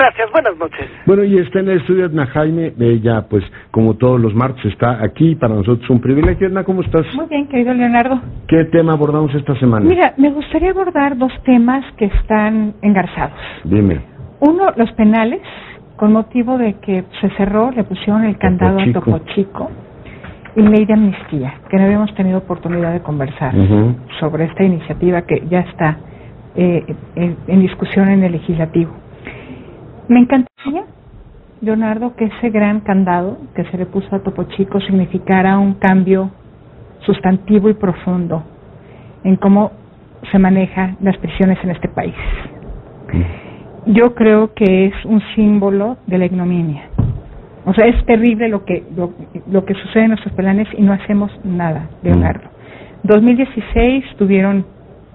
Gracias, buenas noches. Bueno, y está en el estudio Edna Jaime, ella pues como todos los martes está aquí, para nosotros un privilegio. Edna, ¿cómo estás? Muy bien, querido Leonardo. ¿Qué tema abordamos esta semana? Mira, me gustaría abordar dos temas que están engarzados. Dime. Uno, los penales, con motivo de que se cerró, le pusieron el candado a. Topo Chico, y ley de amnistía, que no habíamos tenido oportunidad de conversar Ujú. sobre esta iniciativa que ya está eh, en, en discusión en el legislativo. Me encantaría, Leonardo, que ese gran candado que se le puso a Topo Chico significara un cambio sustantivo y profundo en cómo se manejan las prisiones en este país. Yo creo que es un símbolo de la ignominia. O sea, es terrible lo que lo, lo que sucede en nuestros planes y no hacemos nada, Leonardo. 2016 tuvieron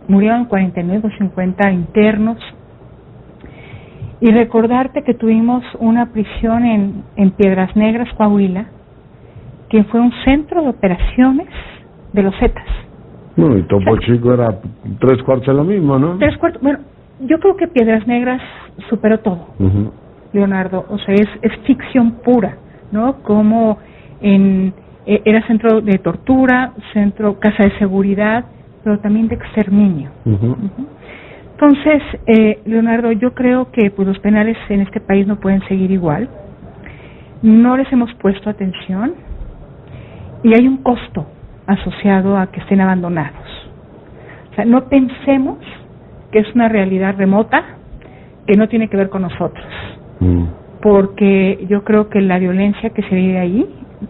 murieron 49 o 50 internos y recordarte que tuvimos una prisión en, en Piedras Negras, Coahuila, que fue un centro de operaciones de los Zetas. Bueno, y Topo Chico era tres cuartos de lo mismo, ¿no? Tres cuartos, bueno, yo creo que Piedras Negras superó todo. Leonardo, o sea, es, es ficción pura, ¿no? Como en, eh, era centro de tortura, centro, casa de seguridad, pero también de exterminio. Ujú. Entonces, eh, Leonardo, yo creo que pues, los penales en este país no pueden seguir igual. No les hemos puesto atención y hay un costo asociado a que estén abandonados. O sea, no pensemos que es una realidad remota que no tiene que ver con nosotros, Mm. porque yo creo que la violencia que se vive ahí,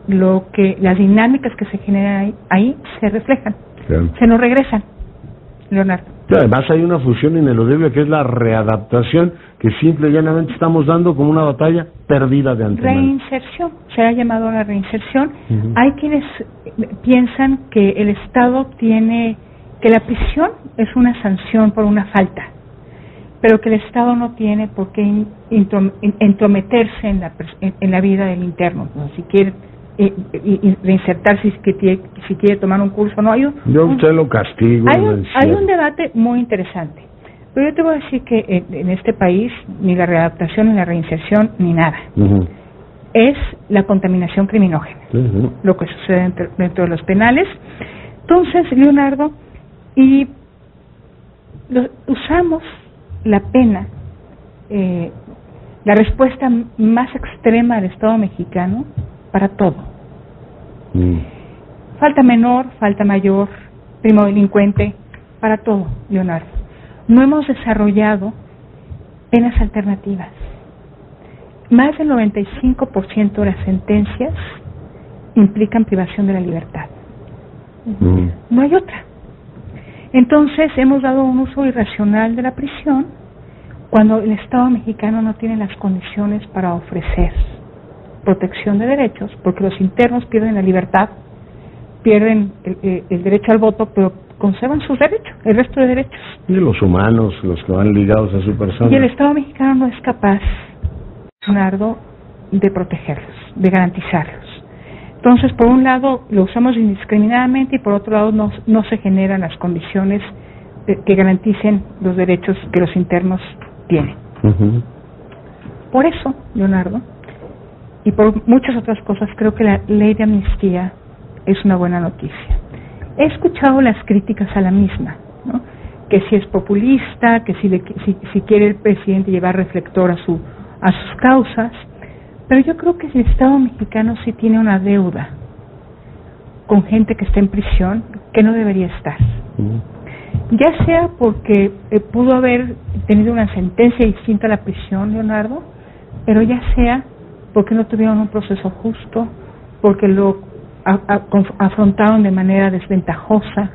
lo que las dinámicas que se generan ahí, ahí se reflejan, Claro. se nos regresan, Leonardo. Además hay una fusión ineludible que es la readaptación, que simple y llanamente estamos dando como una batalla perdida de antemano. Reinserción, se ha llamado la reinserción. Hay quienes piensan que el Estado tiene, que la prisión es una sanción por una falta, pero que el Estado no tiene por qué in- introm- in- entrometerse en la, en, vida del interno. ¿no? Si y- y reinsertarse, si quiere, si quiere tomar un curso, no. Hay un, Yo un- usted lo castigo. hay un, hay un debate muy interesante. Pero yo te voy a decir que en, en este país ni la readaptación, ni la reinserción, ni nada. Es la contaminación criminógena, lo que sucede dentro, dentro de los penales. Entonces, Leonardo, y lo- usamos la pena, eh, la respuesta más extrema del Estado mexicano para todo. Mm. Falta menor, falta mayor, primo delincuente, para todo, Leonardo. No hemos desarrollado penas alternativas. Más del 95% de las sentencias implican privación de la libertad. Mm. No hay otra. Entonces hemos dado un uso irracional de la prisión cuando el Estado mexicano no tiene las condiciones para ofrecer protección de derechos, porque los internos pierden la libertad, pierden el, el- derecho al voto, pero conservan sus derechos, el resto de derechos. Y los humanos, los que van ligados a su persona. Y el Estado mexicano no es capaz, Leonardo, de protegerlos, de garantizarlos. Entonces, por un lado, lo usamos indiscriminadamente y por otro lado, no, no se generan las condiciones de- que garanticen los derechos que los internos tienen. Por eso, Leonardo, y por muchas otras cosas, creo que la ley de amnistía es una buena noticia. He escuchado las críticas a la misma, ¿no? que si es populista, que si, le- si, si quiere el presidente llevar reflector a, su, a sus causas, pero yo creo que el Estado mexicano sí tiene una deuda con gente que está en prisión que no debería estar ya sea porque eh, pudo haber tenido una sentencia distinta a la prisión, Leonardo, pero ya sea porque no tuvieron un proceso justo, porque lo afrontaron de manera desventajosa,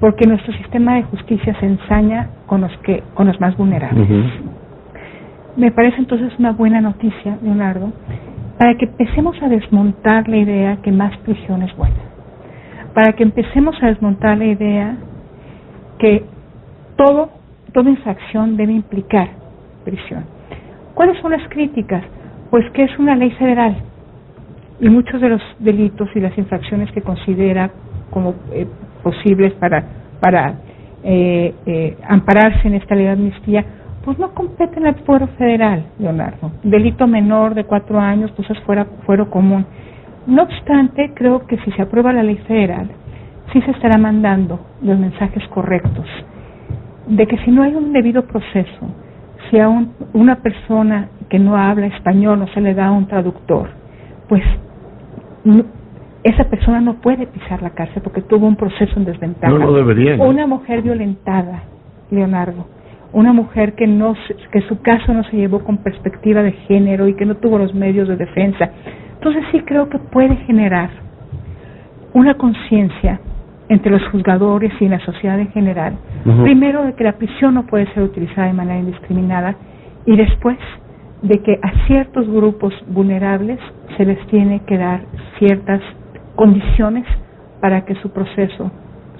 porque nuestro sistema de justicia se ensaña con los que con los más vulnerables. Me parece entonces una buena noticia, Leonardo, para que empecemos a desmontar la idea que más prisión es buena, para que empecemos a desmontar la idea que todo, toda infracción debe implicar prisión. ¿Cuáles son las críticas? Pues que es una ley federal y muchos de los delitos y las infracciones que considera como eh, posibles para, para eh, eh, ampararse en esta ley de amnistía, pues no competen al fuero federal, Leonardo. Delito menor de cuatro años, pues es fuera, fuero común. No obstante, creo que si se aprueba la ley federal, sí se estará mandando los mensajes correctos de que si no hay un debido proceso, si a una persona que no habla español no se le da un traductor, pues esa persona no puede pisar la cárcel porque tuvo un proceso en desventaja. No lo debería. Una mujer violentada, Leonardo, una mujer que no que su caso no se llevó con perspectiva de género y que no tuvo los medios de defensa. Entonces sí creo que puede generar una conciencia entre los juzgadores y la sociedad en general. Primero de que la prisión no puede ser utilizada de manera indiscriminada y después de que a ciertos grupos vulnerables se les tiene que dar ciertas condiciones para que su proceso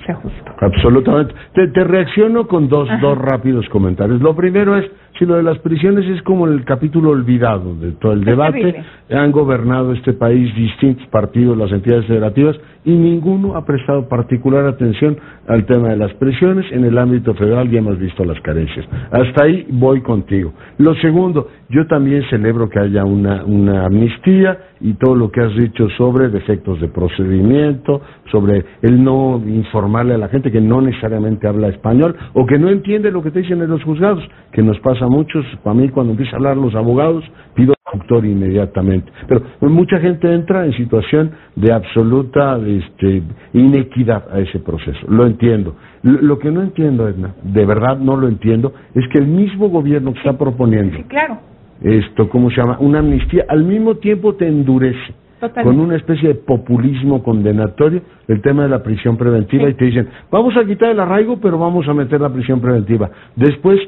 sea justo. Absolutamente. Te, te reacciono con dos, dos rápidos comentarios. Lo primero es, si lo de las prisiones es como el capítulo olvidado de todo el debate, han gobernado este país distintos partidos, las entidades federativas, y ninguno ha prestado particular atención al tema de las prisiones. En el ámbito federal ya hemos visto las carencias. Hasta ahí voy contigo. Lo segundo, yo también celebro que haya una, una amnistía y todo lo que has dicho sobre defectos de procedimiento, sobre el no informarle a la gente que no necesariamente habla español o que no entiende lo que te dicen en los juzgados, que nos pasa a muchos. Para mí, cuando empieza a hablar los abogados, pido doctor inmediatamente. Pero mucha gente entra en situación de absoluta este, inequidad a ese proceso. Lo entiendo. Lo, que no entiendo, Edna, de verdad no lo entiendo, es que el mismo gobierno que está proponiendo claro. esto, ¿cómo se llama? Una amnistía, al mismo tiempo te endurece. Con una especie de populismo condenatorio el tema de la prisión preventiva y te dicen, vamos a quitar el arraigo, pero vamos a meter la prisión preventiva. Después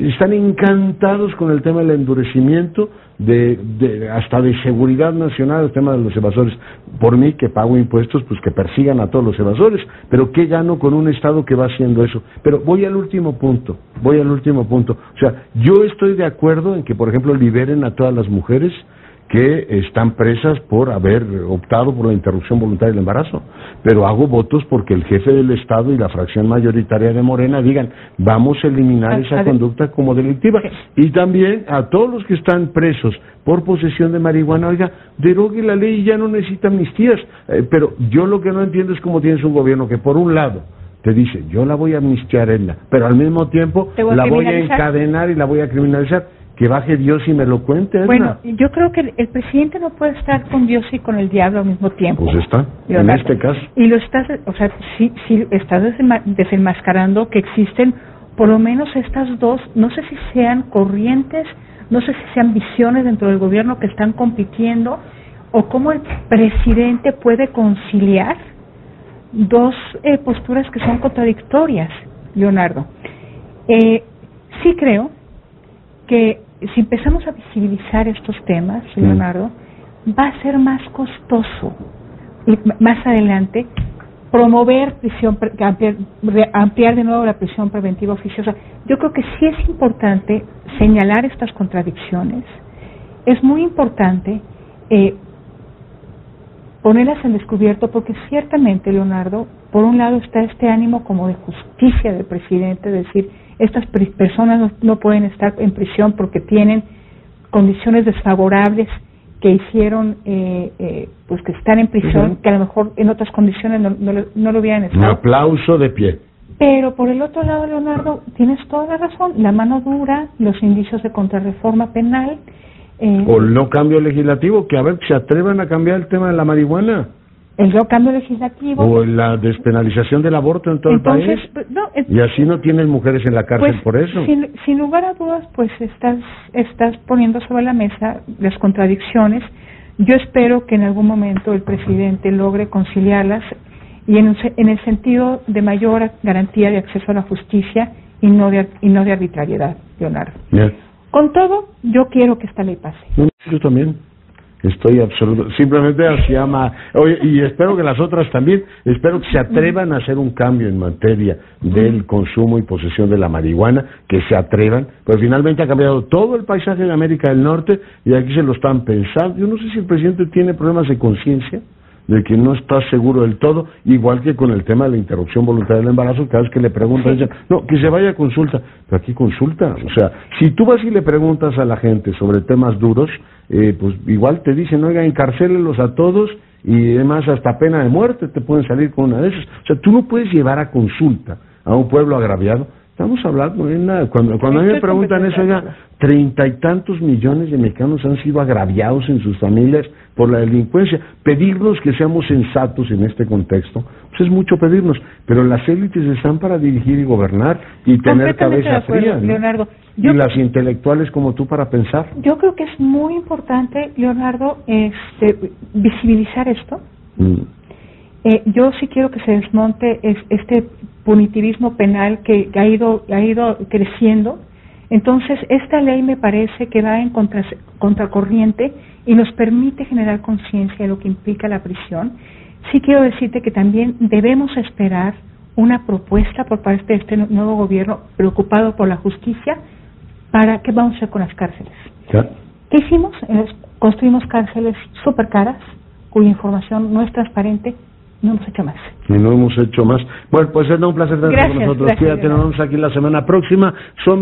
están encantados con el tema del endurecimiento, de, hasta de seguridad nacional, el tema de los evasores. Por mí, que pago impuestos, pues que persigan a todos los evasores. Pero ¿qué gano con un Estado que va haciendo eso? Pero voy al último punto, voy al último punto. O sea, yo estoy de acuerdo en que, por ejemplo, liberen a todas las mujeres que están presas por haber optado por la interrupción voluntaria del embarazo. Pero hago votos porque el jefe del Estado y la fracción mayoritaria de Morena digan, vamos a eliminar esa conducta como delictiva. Y también a todos los que están presos por posesión de marihuana, oiga, derogue la ley y ya no necesita amnistías. Eh, pero yo lo que no entiendo es cómo tienes un gobierno que por un lado te dice, yo la voy a amnistiar, Edna, pero al mismo tiempo la voy a encadenar y la voy a criminalizar que baje Dios y me lo cuente. Bueno, yo creo que el, presidente no puede estar con Dios y con el diablo al mismo tiempo. Pues está, en este caso. Y lo estás, o sea, sí, sí estás desenmascarando que existen por lo menos estas dos, no sé si sean corrientes, no sé si sean visiones dentro del gobierno que están compitiendo, o cómo el presidente puede conciliar dos eh, posturas que son contradictorias, Leonardo. Eh, sí creo que si empezamos a visibilizar estos temas, mm. Leonardo, va a ser más costoso y más adelante promover prisión, ampliar, de nuevo la prisión preventiva oficiosa. Yo creo que sí es importante señalar estas contradicciones. Es muy importante eh, ponerlas en descubierto porque ciertamente, Leonardo, por un lado está este ánimo como de justicia del presidente, decir, estas personas no, pueden estar en prisión porque tienen condiciones desfavorables que hicieron eh, eh, pues que están en prisión, que a lo mejor en otras condiciones no, no, lo hubieran estado. Un aplauso de pie. Pero por el otro lado, Leonardo, tienes toda la razón. La mano dura, los indicios de contrarreforma penal. Eh, o no cambio legislativo, que a ver, se atrevan a cambiar el tema de la marihuana el cambio legislativo. O la despenalización del aborto en todo el país. Pues, y así no tienen mujeres en la cárcel pues, por eso. Sin, lugar a dudas, pues estás, estás poniendo sobre la mesa las contradicciones. Yo espero que en algún momento el presidente logre conciliarlas y en, en el sentido de mayor garantía de acceso a la justicia y no de, y no de arbitrariedad, Leonardo. Con todo, yo quiero que esta ley pase. Yo también. Estoy absoluto, simplemente así ama, oye, y espero que las otras también, espero que se atrevan a hacer un cambio en materia del consumo y posesión de la marihuana, que se atrevan, pero finalmente ha cambiado todo el paisaje de América del Norte y aquí se lo están pensando. Yo no sé si el presidente tiene problemas de conciencia, de que no estás seguro del todo, igual que con el tema de la interrupción voluntaria del embarazo, cada vez que le preguntan, dicen, no, que se vaya a consulta, pero aquí consulta, o sea, si tú vas y le preguntas a la gente sobre temas duros, eh, pues igual te dicen, oiga, encarcélelos a todos y además hasta pena de muerte te pueden salir con una de esas. O sea, tú no puedes llevar a consulta a un pueblo agraviado Estamos hablando de nada. Cuando, cuando a mí me preguntan eso, ya treinta y tantos millones de mexicanos han sido agraviados en sus familias por la delincuencia. Pedirnos que seamos sensatos en este contexto, pues es mucho pedirnos. Pero las élites están para dirigir y gobernar y tener cabeza fría. Leonardo. y las intelectuales como tú para pensar. Yo creo que es muy importante, Leonardo, este, visibilizar esto. Mm. Eh, yo sí quiero que se desmonte este punitivismo penal que ha ido, ha ido creciendo. Entonces, esta ley me parece que va en contra, contracorriente y nos permite generar conciencia de lo que implica la prisión. Sí quiero decirte que también debemos esperar una propuesta por parte de este nuevo gobierno preocupado por la justicia para qué vamos a hacer con las cárceles. ¿Qué hicimos? Construimos cárceles súper caras cuya información no es transparente no hemos hecho más. Y no hemos hecho más. Bueno, pues es un placer estar con nosotros. Cuídate, nos vemos aquí la semana próxima. Son